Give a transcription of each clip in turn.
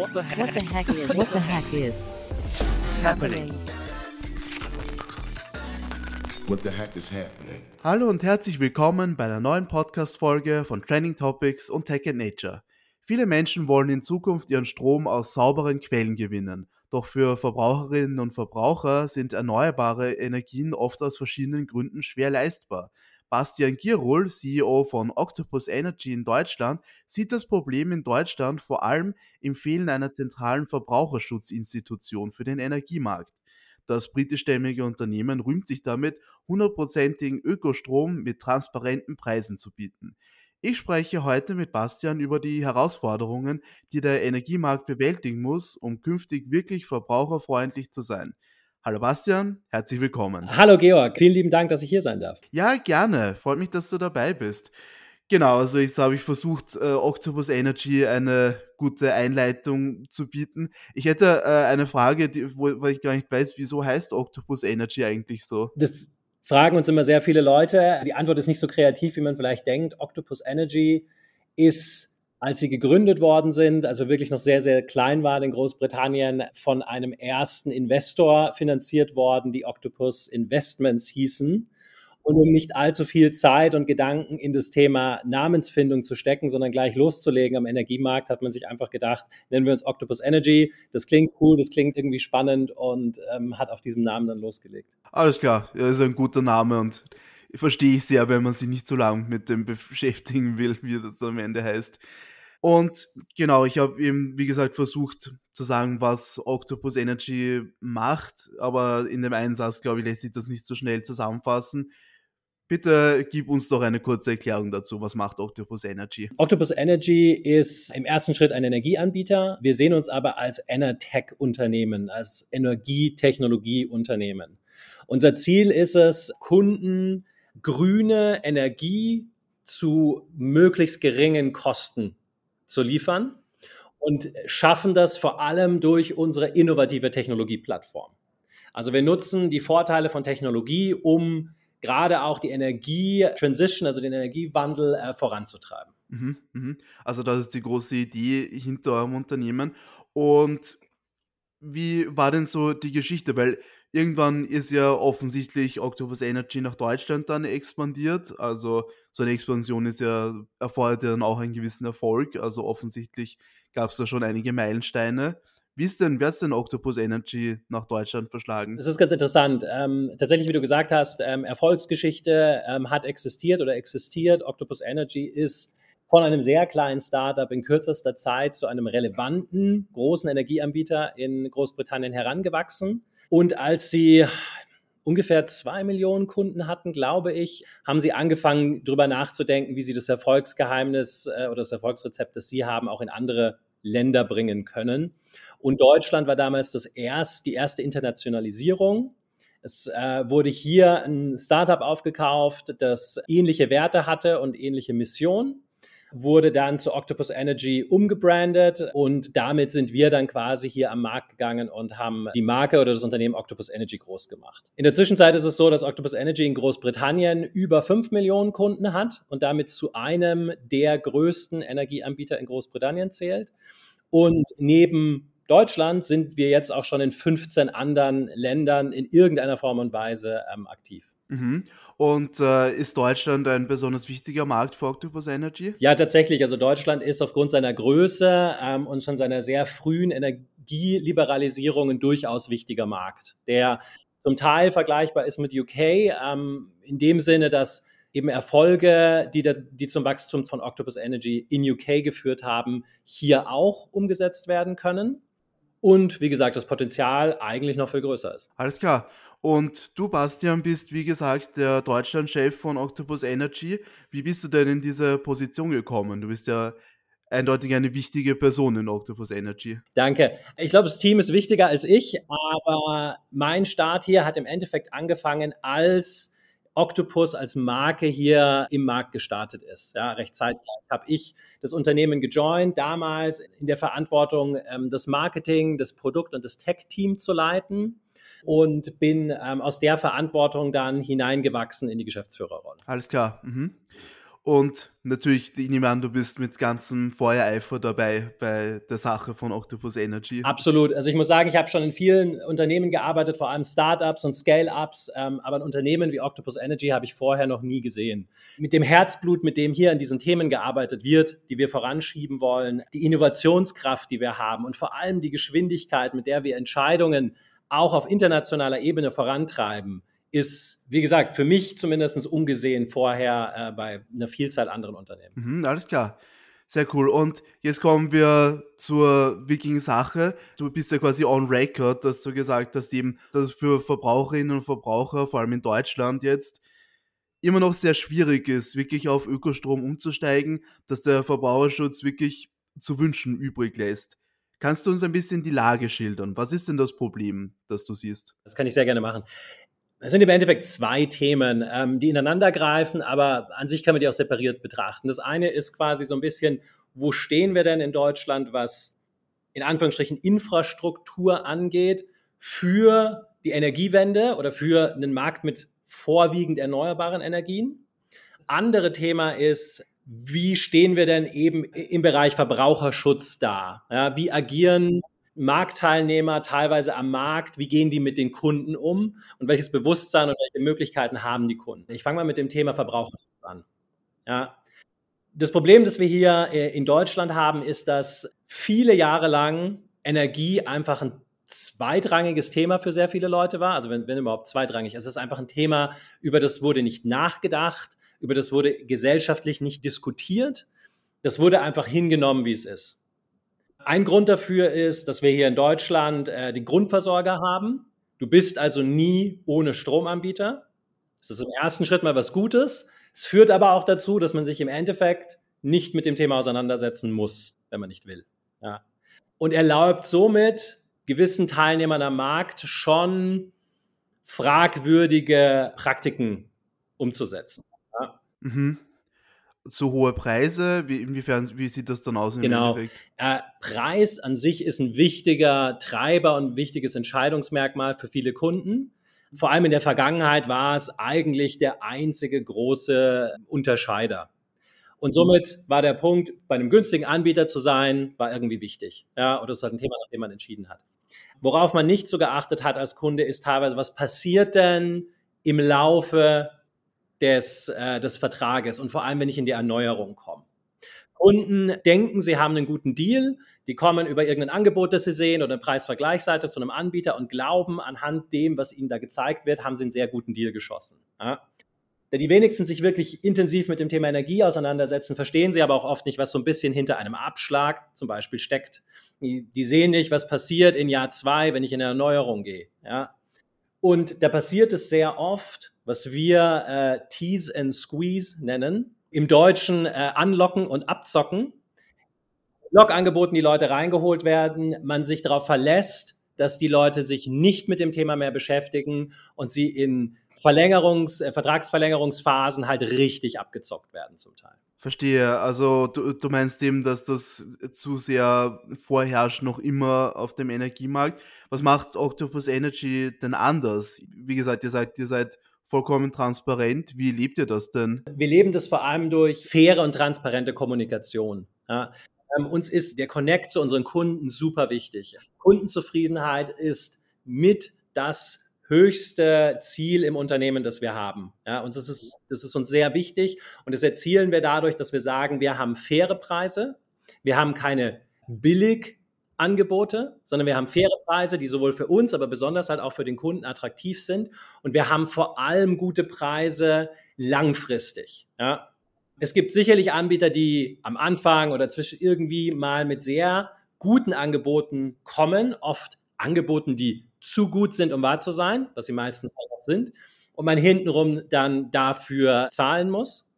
What the heck? What the heck is? What the heck is happening? What the heck is happening? Hallo und herzlich willkommen bei einer neuen Podcast-Folge von Trending Topics und Tech and Nature. Viele Menschen wollen in Zukunft ihren Strom aus sauberen Quellen gewinnen. Doch für Verbraucherinnen und Verbraucher sind erneuerbare Energien oft aus verschiedenen Gründen schwer leistbar. Bastian Girol, CEO von Octopus Energy in Deutschland, sieht das Problem in Deutschland vor allem im Fehlen einer zentralen Verbraucherschutzinstitution für den Energiemarkt. Das britischstämmige Unternehmen rühmt sich damit, hundertprozentigen Ökostrom mit transparenten Preisen zu bieten. Ich spreche heute mit Bastian über die Herausforderungen, die der Energiemarkt bewältigen muss, um künftig wirklich verbraucherfreundlich zu sein. Hallo Bastian, herzlich willkommen. Hallo Georg, vielen lieben Dank, dass ich hier sein darf. Ja, gerne. Freut mich, dass du dabei bist. Genau, also jetzt habe ich versucht, äh, Octopus Energy eine gute Einleitung zu bieten. Ich hätte äh, eine Frage, die, wo, wo, ich gar nicht weiß, wieso heißt Octopus Energy eigentlich so? Das fragen uns immer sehr viele Leute. Die Antwort ist nicht so kreativ, wie man vielleicht denkt. Octopus Energy ist als sie gegründet worden sind, also wirklich noch sehr, sehr klein waren in Großbritannien, von einem ersten Investor finanziert worden, die Octopus Investments hießen. Und um nicht allzu viel Zeit und Gedanken in das Thema Namensfindung zu stecken, sondern gleich loszulegen am Energiemarkt, hat man sich einfach gedacht, nennen wir uns Octopus Energy. Das klingt cool, das klingt irgendwie spannend und ähm, hat auf diesem Namen dann losgelegt. Alles klar, das ist ein guter Name und verstehe ich sehr, wenn man sich nicht zu lang mit dem beschäftigen will, wie das am Ende heißt. Und genau, ich habe eben, wie gesagt, versucht zu sagen, was Octopus Energy macht, aber in dem einen Satz, glaube ich, lässt sich das nicht so schnell zusammenfassen. Bitte gib uns doch eine kurze Erklärung dazu. Was macht Octopus Energy? Octopus Energy ist im ersten Schritt ein Energieanbieter. Wir sehen uns aber als Enertech-Unternehmen, als Energietechnologieunternehmen. Unser Ziel ist es, Kunden grüne Energie zu möglichst geringen Kosten zu liefern und schaffen das vor allem durch unsere innovative Technologieplattform. Also wir nutzen die Vorteile von Technologie, um gerade auch die Energie-Transition, also den Energiewandel äh, voranzutreiben. Mhm, mhm. Also das ist die große Idee hinter eurem Unternehmen. Und wie war denn so die Geschichte? Weil irgendwann ist ja offensichtlich Octopus Energy nach Deutschland dann expandiert. Also so eine Expansion ist ja, erfordert ja dann auch einen gewissen Erfolg. Also offensichtlich gab es da schon einige Meilensteine. Wie ist denn, wer ist denn Octopus Energy nach Deutschland verschlagen? Das ist ganz interessant. Ähm, tatsächlich, wie du gesagt hast, ähm, Erfolgsgeschichte ähm, hat existiert oder existiert. Octopus Energy ist von einem sehr kleinen Startup in kürzester Zeit zu einem relevanten großen Energieanbieter in Großbritannien herangewachsen. Und als sie ungefähr zwei Millionen Kunden hatten, glaube ich, haben sie angefangen, darüber nachzudenken, wie sie das Erfolgsgeheimnis äh, oder das Erfolgsrezept, das sie haben, auch in andere Länder bringen können. Und Deutschland war damals das erst, die erste Internationalisierung. Es äh, wurde hier ein Startup aufgekauft, das ähnliche Werte hatte und ähnliche Mission wurde dann zu Octopus Energy umgebrandet und damit sind wir dann quasi hier am Markt gegangen und haben die Marke oder das Unternehmen Octopus Energy groß gemacht. In der Zwischenzeit ist es so, dass Octopus Energy in Großbritannien über 5 Millionen Kunden hat und damit zu einem der größten Energieanbieter in Großbritannien zählt. Und neben Deutschland sind wir jetzt auch schon in 15 anderen Ländern in irgendeiner Form und Weise ähm, aktiv. Mhm. Und äh, ist Deutschland ein besonders wichtiger Markt für Octopus Energy? Ja, tatsächlich. Also Deutschland ist aufgrund seiner Größe ähm, und schon seiner sehr frühen Energieliberalisierung ein durchaus wichtiger Markt, der zum Teil vergleichbar ist mit UK, ähm, in dem Sinne, dass eben Erfolge, die, da, die zum Wachstum von Octopus Energy in UK geführt haben, hier auch umgesetzt werden können. Und wie gesagt, das Potenzial eigentlich noch viel größer ist. Alles klar. Und du, Bastian, bist, wie gesagt, der Deutschlandchef von Octopus Energy. Wie bist du denn in diese Position gekommen? Du bist ja eindeutig eine wichtige Person in Octopus Energy. Danke. Ich glaube, das Team ist wichtiger als ich, aber mein Start hier hat im Endeffekt angefangen, als Octopus als Marke hier im Markt gestartet ist. Ja, recht habe ich das Unternehmen gejoint, damals in der Verantwortung, ähm, das Marketing, das Produkt und das Tech-Team zu leiten und bin ähm, aus der Verantwortung dann hineingewachsen in die Geschäftsführerrolle. Alles klar. Mhm. Und natürlich, ich nehme an, du bist mit ganzem Feuereifer dabei bei der Sache von Octopus Energy. Absolut. Also ich muss sagen, ich habe schon in vielen Unternehmen gearbeitet, vor allem Startups und Scale-Ups, ähm, aber ein Unternehmen wie Octopus Energy habe ich vorher noch nie gesehen. Mit dem Herzblut, mit dem hier an diesen Themen gearbeitet wird, die wir voranschieben wollen, die Innovationskraft, die wir haben und vor allem die Geschwindigkeit, mit der wir Entscheidungen auch auf internationaler Ebene vorantreiben, ist, wie gesagt, für mich zumindest ungesehen vorher äh, bei einer Vielzahl anderen Unternehmen. Mhm, alles klar. Sehr cool. Und jetzt kommen wir zur wichtigen Sache. Du bist ja quasi on record, dass du gesagt hast, eben, dass für Verbraucherinnen und Verbraucher, vor allem in Deutschland jetzt, immer noch sehr schwierig ist, wirklich auf Ökostrom umzusteigen, dass der Verbraucherschutz wirklich zu wünschen übrig lässt. Kannst du uns ein bisschen die Lage schildern? Was ist denn das Problem, das du siehst? Das kann ich sehr gerne machen. Es sind im Endeffekt zwei Themen, ähm, die ineinander greifen, aber an sich kann man die auch separiert betrachten. Das eine ist quasi so ein bisschen, wo stehen wir denn in Deutschland, was in Anführungsstrichen Infrastruktur angeht, für die Energiewende oder für einen Markt mit vorwiegend erneuerbaren Energien. Andere Thema ist, wie stehen wir denn eben im Bereich Verbraucherschutz da? Ja, wie agieren Marktteilnehmer teilweise am Markt, wie gehen die mit den Kunden um und welches Bewusstsein und welche Möglichkeiten haben die Kunden. Ich fange mal mit dem Thema Verbraucherschutz an. Ja. Das Problem, das wir hier äh, in Deutschland haben, ist, dass viele Jahre lang Energie einfach ein zweitrangiges Thema für sehr viele Leute war. Also wenn, wenn überhaupt zweitrangig. Es ist einfach ein Thema, über das wurde nicht nachgedacht, über das wurde gesellschaftlich nicht diskutiert. Das wurde einfach hingenommen, wie es ist. Ein Grund dafür ist, dass wir hier in Deutschland äh, den Grundversorger haben. Du bist also nie ohne Stromanbieter. Das ist im ersten Schritt mal was Gutes. Es führt aber auch dazu, dass man sich im Endeffekt nicht mit dem Thema auseinandersetzen muss, wenn man nicht will. Ja. Und erlaubt somit gewissen Teilnehmern am Markt schon fragwürdige Praktiken umzusetzen. Mhm zu hohe Preise? Wie, inwiefern, wie sieht das dann aus? genau. Äh, Preis an sich ist ein wichtiger Treiber und ein wichtiges Entscheidungsmerkmal für viele Kunden. Vor allem in der Vergangenheit war es eigentlich der einzige große Unterscheider. Und somit war der Punkt, bei einem günstigen Anbieter zu sein, war irgendwie wichtig. Ja, und das ist halt ein Thema, nach dem man entschieden hat. Worauf man nicht so geachtet hat als Kunde, ist teilweise, was passiert denn im Laufe des, äh, des Vertrages und vor allem, wenn ich in die Erneuerung komme. Kunden denken, sie haben einen guten Deal, die kommen über irgendein Angebot, das sie sehen oder eine Preisvergleichsseite zu einem Anbieter und glauben, anhand dem, was ihnen da gezeigt wird, haben sie einen sehr guten Deal geschossen. Ja? Da die wenigsten sich wirklich intensiv mit dem Thema Energie auseinandersetzen, verstehen sie aber auch oft nicht, was so ein bisschen hinter einem Abschlag zum Beispiel steckt. Die, die sehen nicht, was passiert in Jahr zwei, wenn ich in eine Erneuerung gehe. Ja? Und da passiert es sehr oft, was wir äh, Tease and Squeeze nennen. Im Deutschen äh, anlocken und abzocken. Log-Angeboten, die Leute reingeholt werden, man sich darauf verlässt, dass die Leute sich nicht mit dem Thema mehr beschäftigen und sie in Verlängerungs-, äh, Vertragsverlängerungsphasen halt richtig abgezockt werden zum Teil. Verstehe. Also du, du meinst eben, dass das zu sehr vorherrscht noch immer auf dem Energiemarkt. Was macht Octopus Energy denn anders? Wie gesagt, ihr sagt, ihr seid vollkommen transparent. Wie lebt ihr das denn? Wir leben das vor allem durch faire und transparente Kommunikation. Ja. Ähm, uns ist der Connect zu unseren Kunden super wichtig. Kundenzufriedenheit ist mit das höchste Ziel im Unternehmen, das wir haben. Ja, und das ist, das ist uns sehr wichtig. Und das erzielen wir dadurch, dass wir sagen, wir haben faire Preise. Wir haben keine billig Angebote, sondern wir haben faire Preise, die sowohl für uns, aber besonders halt auch für den Kunden attraktiv sind. Und wir haben vor allem gute Preise langfristig. Ja. Es gibt sicherlich Anbieter, die am Anfang oder zwischen irgendwie mal mit sehr guten Angeboten kommen, oft Angeboten, die zu gut sind, um wahr zu sein, was sie meistens auch sind, und man hintenrum dann dafür zahlen muss.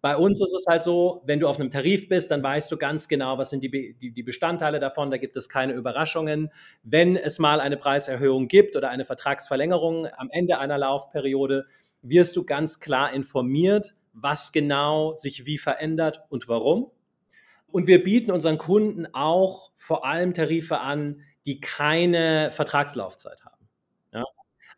Bei uns ist es halt so, wenn du auf einem Tarif bist, dann weißt du ganz genau, was sind die, die, die, Bestandteile davon. Da gibt es keine Überraschungen. Wenn es mal eine Preiserhöhung gibt oder eine Vertragsverlängerung am Ende einer Laufperiode, wirst du ganz klar informiert, was genau sich wie verändert und warum. Und wir bieten unseren Kunden auch vor allem Tarife an, die keine Vertragslaufzeit haben. Ja?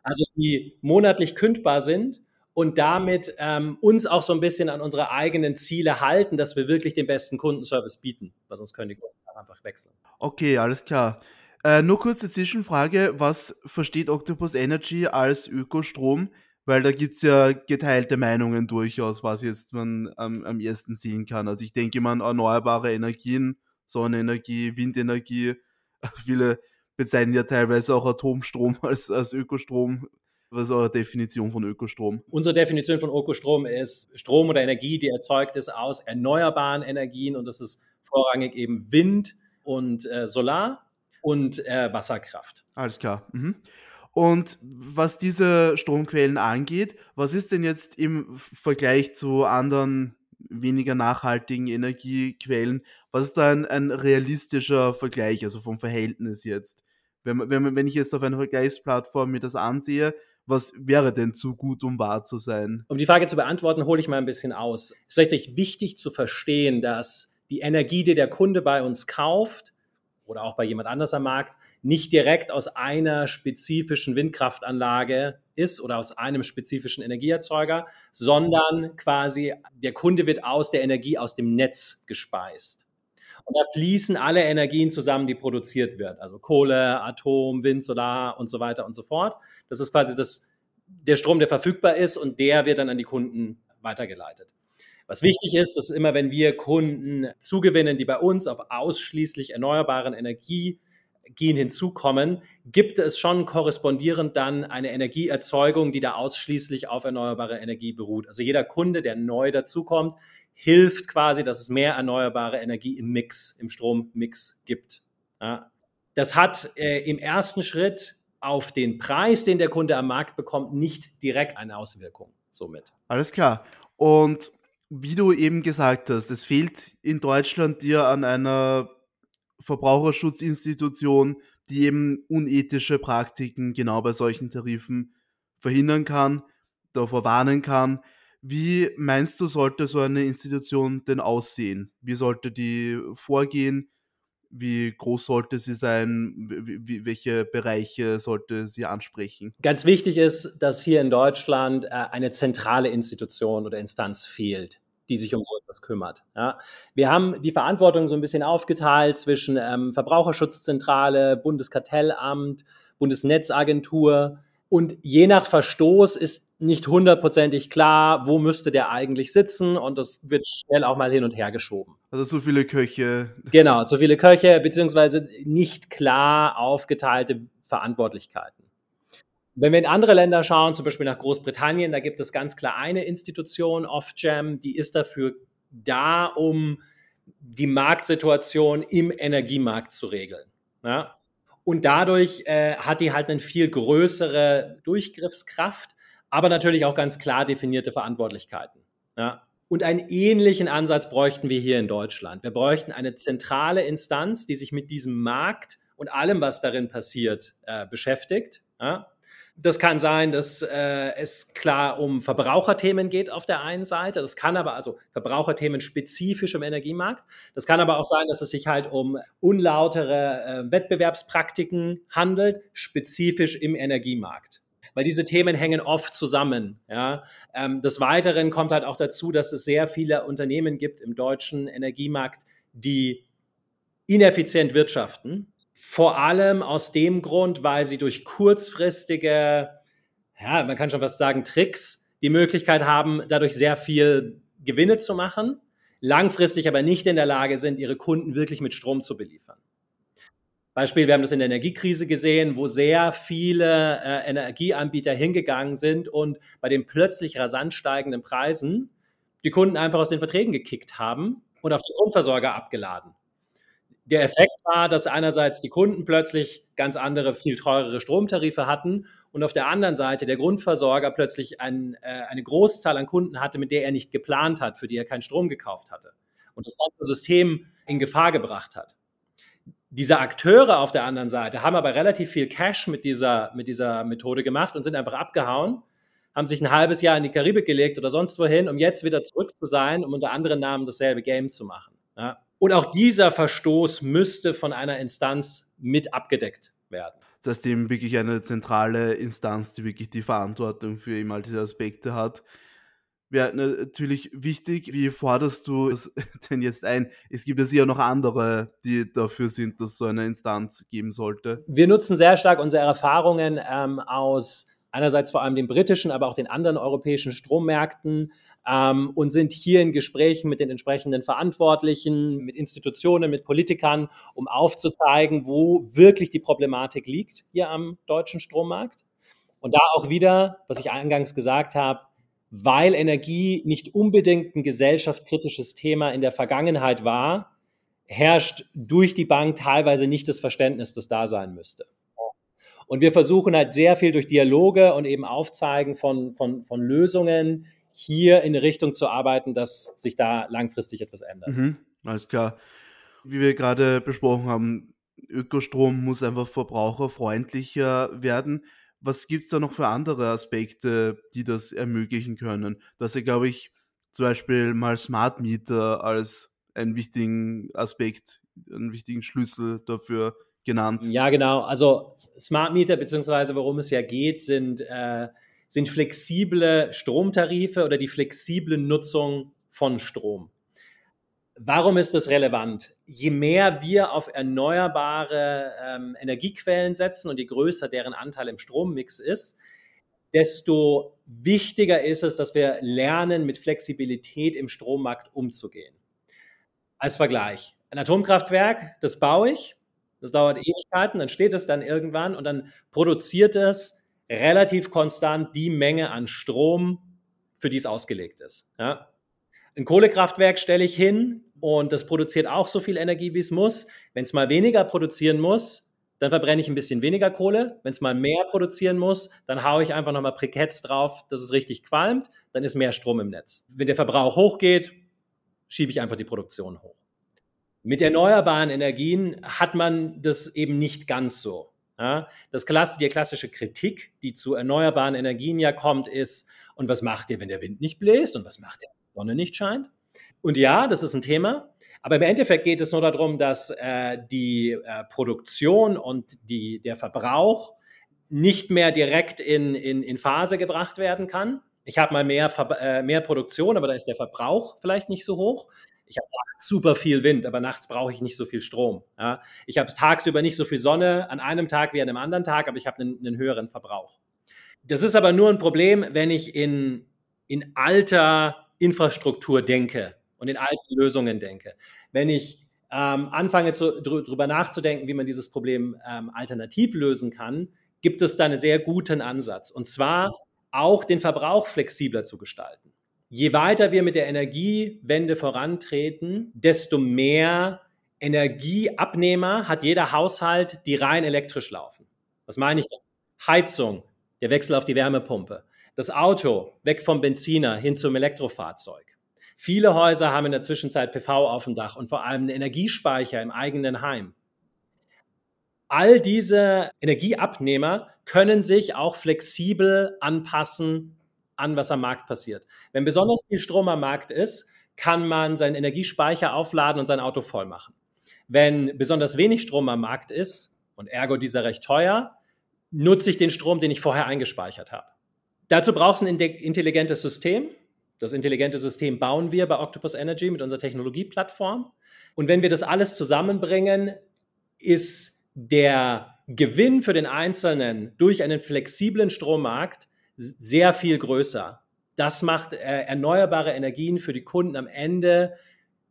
Also die monatlich kündbar sind und damit ähm, uns auch so ein bisschen an unsere eigenen Ziele halten, dass wir wirklich den besten Kundenservice bieten, weil sonst können die Kunden einfach wechseln. Okay, alles klar. Äh, nur kurze Zwischenfrage, was versteht Octopus Energy als Ökostrom? Weil da gibt es ja geteilte Meinungen durchaus, was jetzt man am, am ersten sehen kann. Also ich denke mal an erneuerbare Energien, Sonnenenergie, Windenergie. Viele bezeichnen ja teilweise auch Atomstrom als, als Ökostrom. Was ist eure Definition von Ökostrom? Unsere Definition von Ökostrom ist Strom oder Energie, die erzeugt ist aus erneuerbaren Energien und das ist vorrangig eben Wind und äh, Solar und äh, Wasserkraft. Alles klar. Mhm. Und was diese Stromquellen angeht, was ist denn jetzt im Vergleich zu anderen weniger nachhaltigen Energiequellen, was ist da ein, ein realistischer Vergleich, also vom Verhältnis jetzt? Wenn, wenn, wenn ich jetzt auf einer Vergleichsplattform mir das ansehe, was wäre denn zu gut, um wahr zu sein? Um die Frage zu beantworten, hole ich mal ein bisschen aus. Es ist vielleicht wichtig zu verstehen, dass die Energie, die der Kunde bei uns kauft oder auch bei jemand anders am Markt, nicht direkt aus einer spezifischen Windkraftanlage ist oder aus einem spezifischen Energieerzeuger, sondern quasi der Kunde wird aus der Energie aus dem Netz gespeist. Und da fließen alle Energien zusammen, die produziert wird. Also Kohle, Atom, Wind, Solar und so weiter und so fort. Das ist quasi das, der Strom, der verfügbar ist und der wird dann an die Kunden weitergeleitet. Was wichtig ist, dass immer, wenn wir Kunden zugewinnen, die bei uns auf ausschließlich erneuerbaren Energie Energien hinzukommen, gibt es schon korrespondierend dann eine Energieerzeugung, die da ausschließlich auf erneuerbare Energie beruht. Also jeder Kunde, der neu dazukommt, hilft quasi, dass es mehr erneuerbare Energie im Mix, im Strommix gibt. Ja. Das hat äh, im ersten Schritt auf den Preis, den der Kunde am Markt bekommt, nicht direkt eine Auswirkung. Somit. Alles klar. Und wie du eben gesagt hast, es fehlt in Deutschland dir an einer Verbraucherschutzinstitution, die eben unethische Praktiken genau bei solchen Tarifen verhindern kann, davor warnen kann. Wie meinst du, sollte so eine Institution denn aussehen? Wie sollte die vorgehen? Wie groß sollte sie sein? Welche Bereiche sollte sie ansprechen? Ganz wichtig ist, dass hier in Deutschland äh, eine zentrale Institution oder Instanz fehlt die sich um so etwas kümmert. Ja. Wir haben die Verantwortung so ein bisschen aufgeteilt zwischen ähm, Verbraucherschutzzentrale, Bundeskartellamt, Bundesnetzagentur und je nach Verstoß ist nicht hundertprozentig klar, wo müsste der eigentlich sitzen und das wird schnell auch mal hin und her geschoben. Also so viele Köche. Genau, so viele Köche beziehungsweise nicht klar aufgeteilte Verantwortlichkeiten. Wenn wir in andere Länder schauen, zum Beispiel nach Großbritannien, da gibt es ganz klar eine Institution, Ofgem, die ist dafür da, um die Marktsituation im Energiemarkt zu regeln. Ja? Und dadurch äh, hat die halt eine viel größere Durchgriffskraft, aber natürlich auch ganz klar definierte Verantwortlichkeiten. Ja? Und einen ähnlichen Ansatz bräuchten wir hier in Deutschland. Wir bräuchten eine zentrale Instanz, die sich mit diesem Markt und allem, was darin passiert, äh, beschäftigt. Ja? Das kann sein, dass äh, es klar um Verbraucherthemen geht auf der einen Seite. Das kann aber also Verbraucherthemen spezifisch im Energiemarkt. Das kann aber auch sein, dass es sich halt um unlautere äh, Wettbewerbspraktiken handelt, spezifisch im Energiemarkt weil diese Themen hängen oft zusammen. Ja. Ähm, des Weiteren kommt halt auch dazu, dass es sehr viele Unternehmen gibt im deutschen Energiemarkt, die ineffizient wirtschaften vor allem aus dem Grund, weil sie durch kurzfristige, ja, man kann schon fast sagen, Tricks die Möglichkeit haben, dadurch sehr viel Gewinne zu machen, langfristig aber nicht in der Lage sind, ihre Kunden wirklich mit Strom zu beliefern. Beispiel, wir haben das in der Energiekrise gesehen, wo sehr viele äh, Energieanbieter hingegangen sind und bei den plötzlich rasant steigenden Preisen die Kunden einfach aus den Verträgen gekickt haben und auf die Grundversorger abgeladen. Der Effekt war, dass einerseits die Kunden plötzlich ganz andere, viel teurere Stromtarife hatten und auf der anderen Seite der Grundversorger plötzlich ein, äh, eine Großzahl an Kunden hatte, mit der er nicht geplant hat, für die er keinen Strom gekauft hatte und das ganze System in Gefahr gebracht hat. Diese Akteure auf der anderen Seite haben aber relativ viel Cash mit dieser, mit dieser Methode gemacht und sind einfach abgehauen, haben sich ein halbes Jahr in die Karibik gelegt oder sonst wohin, um jetzt wieder zurück zu sein, um unter anderen Namen dasselbe Game zu machen. Ja. Und auch dieser Verstoß müsste von einer Instanz mit abgedeckt werden. Das heißt eben wirklich eine zentrale Instanz, die wirklich die Verantwortung für eben all diese Aspekte hat. Wäre natürlich wichtig, wie forderst du es denn jetzt ein? Es gibt ja sicher noch andere, die dafür sind, dass so eine Instanz geben sollte. Wir nutzen sehr stark unsere Erfahrungen ähm, aus einerseits vor allem den britischen, aber auch den anderen europäischen Strommärkten ähm, und sind hier in Gesprächen mit den entsprechenden Verantwortlichen, mit Institutionen, mit Politikern, um aufzuzeigen, wo wirklich die Problematik liegt hier am deutschen Strommarkt. Und da auch wieder, was ich eingangs gesagt habe, weil Energie nicht unbedingt ein gesellschaftskritisches Thema in der Vergangenheit war, herrscht durch die Bank teilweise nicht das Verständnis, das da sein müsste. Und wir versuchen halt sehr viel durch Dialoge und eben Aufzeigen von, von, von Lösungen hier in eine Richtung zu arbeiten, dass sich da langfristig etwas ändert. Mhm, alles klar. Wie wir gerade besprochen haben, Ökostrom muss einfach verbraucherfreundlicher werden. Was gibt es da noch für andere Aspekte, die das ermöglichen können? Dass ja, glaube ich, zum Beispiel mal Smart Meter als einen wichtigen Aspekt, einen wichtigen Schlüssel dafür genannt. Ja, genau. Also Smart Meter, beziehungsweise worum es ja geht, sind, äh, sind flexible Stromtarife oder die flexible Nutzung von Strom. Warum ist das relevant? Je mehr wir auf erneuerbare ähm, Energiequellen setzen und je größer deren Anteil im Strommix ist, desto wichtiger ist es, dass wir lernen, mit Flexibilität im Strommarkt umzugehen. Als Vergleich, ein Atomkraftwerk, das baue ich, das dauert Ewigkeiten, dann steht es dann irgendwann und dann produziert es relativ konstant die Menge an Strom, für die es ausgelegt ist. Ja. Ein Kohlekraftwerk stelle ich hin und das produziert auch so viel Energie, wie es muss. Wenn es mal weniger produzieren muss, dann verbrenne ich ein bisschen weniger Kohle. Wenn es mal mehr produzieren muss, dann haue ich einfach nochmal Briketts drauf, dass es richtig qualmt, dann ist mehr Strom im Netz. Wenn der Verbrauch hochgeht, schiebe ich einfach die Produktion hoch. Mit erneuerbaren Energien hat man das eben nicht ganz so. Ja, das Klasse, die klassische Kritik, die zu erneuerbaren Energien ja kommt, ist, und was macht ihr, wenn der Wind nicht bläst und was macht ihr, wenn die Sonne nicht scheint? Und ja, das ist ein Thema, aber im Endeffekt geht es nur darum, dass äh, die äh, Produktion und die, der Verbrauch nicht mehr direkt in, in, in Phase gebracht werden kann. Ich habe mal mehr, äh, mehr Produktion, aber da ist der Verbrauch vielleicht nicht so hoch. Ich habe super viel Wind, aber nachts brauche ich nicht so viel Strom. Ja. Ich habe tagsüber nicht so viel Sonne an einem Tag wie an einem anderen Tag, aber ich habe einen, einen höheren Verbrauch. Das ist aber nur ein Problem, wenn ich in, in alter Infrastruktur denke und in alten Lösungen denke. Wenn ich ähm, anfange zu, drüber nachzudenken, wie man dieses Problem ähm, alternativ lösen kann, gibt es da einen sehr guten Ansatz. Und zwar auch den Verbrauch flexibler zu gestalten je weiter wir mit der Energiewende vorantreten, desto mehr Energieabnehmer hat jeder Haushalt, die rein elektrisch laufen. Was meine ich? Heizung, der Wechsel auf die Wärmepumpe. Das Auto, weg vom Benziner hin zum Elektrofahrzeug. Viele Häuser haben in der Zwischenzeit PV auf dem Dach und vor allem einen Energiespeicher im eigenen Heim. All diese Energieabnehmer können sich auch flexibel anpassen an, was am Markt passiert. Wenn besonders viel Strom am Markt ist, kann man seinen Energiespeicher aufladen und sein Auto voll machen. Wenn besonders wenig Strom am Markt ist und ergo dieser recht teuer, nutze ich den Strom, den ich vorher eingespeichert habe. Dazu braucht es ein intelligentes System. Das intelligente System bauen wir bei Octopus Energy mit unserer Technologieplattform. Und wenn wir das alles zusammenbringen, ist der Gewinn für den Einzelnen durch einen flexiblen Strommarkt sehr viel größer. Das macht äh, erneuerbare Energien für die Kunden am Ende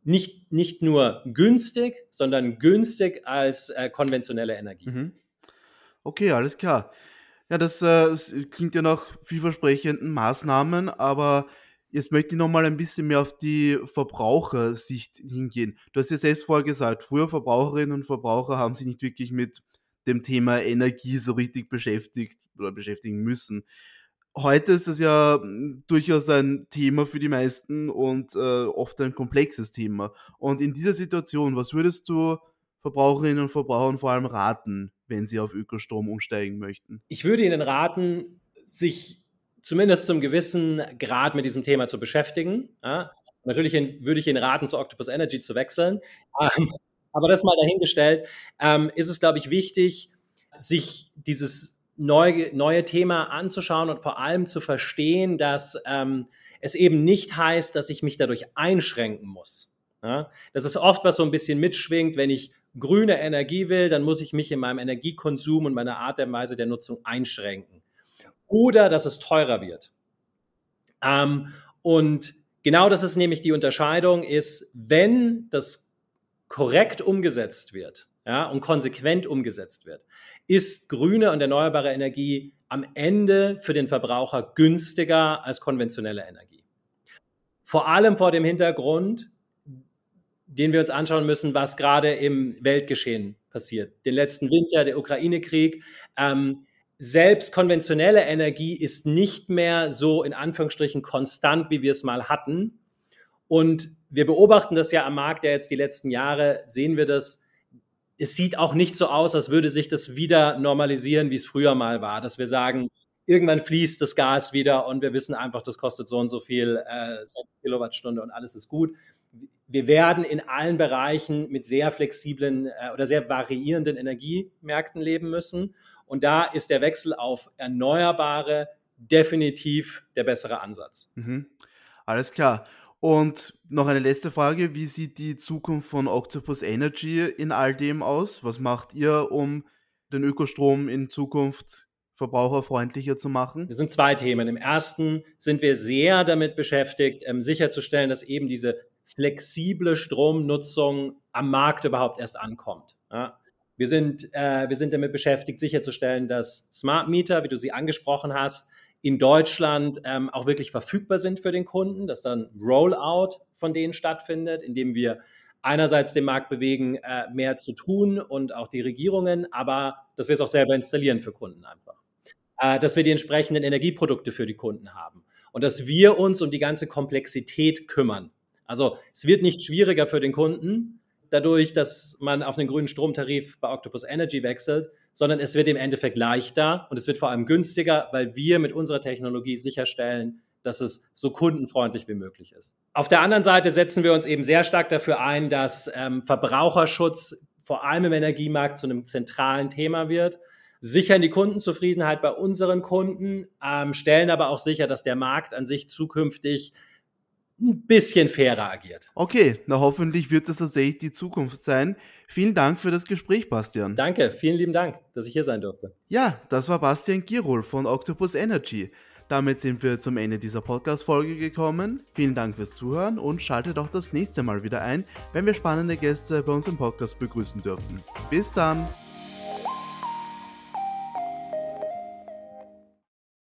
nicht, nicht nur günstig, sondern günstig als äh, konventionelle Energie. Mhm. Okay, alles klar. Ja, das, äh, klingt ja nach vielversprechenden Maßnahmen, aber jetzt möchte ich noch mal ein bisschen mehr auf die Verbrauchersicht hingehen. Du hast ja selbst vorher gesagt, früher Verbraucherinnen und Verbraucher haben sich nicht wirklich mit dem Thema Energie so richtig beschäftigt oder beschäftigen müssen heute ist es ja hm, durchaus ein Thema für die meisten und äh, oft ein komplexes Thema. Und in dieser Situation, was würdest du Verbraucherinnen und Verbrauchern vor allem raten, wenn sie auf Ökostrom umsteigen möchten? Ich würde ihnen raten, sich zumindest zum gewissen Grad mit diesem Thema zu beschäftigen. Ja? Natürlich würde ich Ihnen raten, zu Octopus Energy zu wechseln. Ähm, aber das mal dahingestellt, ähm, ist es, glaube ich, wichtig, sich dieses neue, neue Thema anzuschauen und vor allem zu verstehen, dass ähm, es eben nicht heißt, dass ich mich dadurch einschränken muss. Ja? Das ist oft, was so ein bisschen mitschwingt, wenn ich grüne Energie will, dann muss ich mich in meinem Energiekonsum und meiner Art der Weise der Nutzung einschränken. Oder dass es teurer wird. Ähm, und genau das ist nämlich die Unterscheidung, ist, wenn das korrekt umgesetzt wird ja, und konsequent umgesetzt wird, ist grüne und erneuerbare Energie am Ende für den Verbraucher günstiger als konventionelle Energie. Vor allem vor dem Hintergrund, den wir uns anschauen müssen, was gerade im Weltgeschehen passiert. Den letzten Winter, der Ukraine-Krieg. Ähm, selbst konventionelle Energie ist nicht mehr so in Anführungsstrichen konstant, wie wir es mal hatten. Und wir beobachten das ja am Markt ja jetzt die letzten Jahre, sehen wir das. Es sieht auch nicht so aus, als würde sich das wieder normalisieren, wie es früher mal war, dass wir sagen, irgendwann fließt das Gas wieder und wir wissen einfach, das kostet so und so viel äh, Kilowattstunde und alles ist gut. Wir werden in allen Bereichen mit sehr flexiblen äh, oder sehr variierenden Energiemärkten leben müssen. Und da ist der Wechsel auf Erneuerbare definitiv der bessere Ansatz. Mhm. Alles klar. Und noch eine letzte Frage. Wie sieht die Zukunft von Octopus Energy in all dem aus? Was macht ihr, um den Ökostrom in Zukunft verbraucherfreundlicher zu machen? Das sind zwei Themen. Im ersten sind wir sehr damit beschäftigt, ähm, sicherzustellen, dass eben diese flexible Stromnutzung am Markt überhaupt erst ankommt. Wir, sind, äh, wir sind damit beschäftigt, sicherzustellen, dass Smart Meter, wie du sie angesprochen hast, in Deutschland ähm, auch wirklich verfügbar sind für den Kunden, dass dann Rollout von denen stattfindet, indem wir einerseits den Markt bewegen, äh, mehr zu tun und auch die Regierungen, aber dass wir es auch selber installieren für Kunden einfach äh, dass wir die entsprechenden Energieprodukte für die Kunden haben und dass wir uns um die ganze Komplexität kümmern. Also es wird nicht schwieriger für den Kunden dadurch, dass man auf einen grünen Stromtarif bei Octopus Energy wechselt, sondern es wird im Endeffekt leichter und es wird vor allem günstiger, weil wir mit unserer Technologie sicherstellen, dass es so kundenfreundlich wie möglich ist. Auf der anderen Seite setzen wir uns eben sehr stark dafür ein, dass ähm, Verbraucherschutz vor allem im Energiemarkt zu einem zentralen Thema wird sichern die Kundenzufriedenheit bei unseren Kunden, ähm, stellen aber auch sicher, dass der Markt an sich zukünftig ein bisschen fairer agiert. Okay, na hoffentlich wird das tatsächlich die Zukunft sein. Vielen Dank für das Gespräch, Bastian. Danke, vielen lieben Dank, dass ich hier sein durfte. Ja, das war Bastian Girol von Octopus Energy. Damit sind wir zum Ende dieser Podcast-Folge gekommen. Vielen Dank fürs Zuhören und schaltet auch das nächste Mal wieder ein, wenn wir spannende Gäste bei uns im Podcast begrüßen dürfen. Bis dann!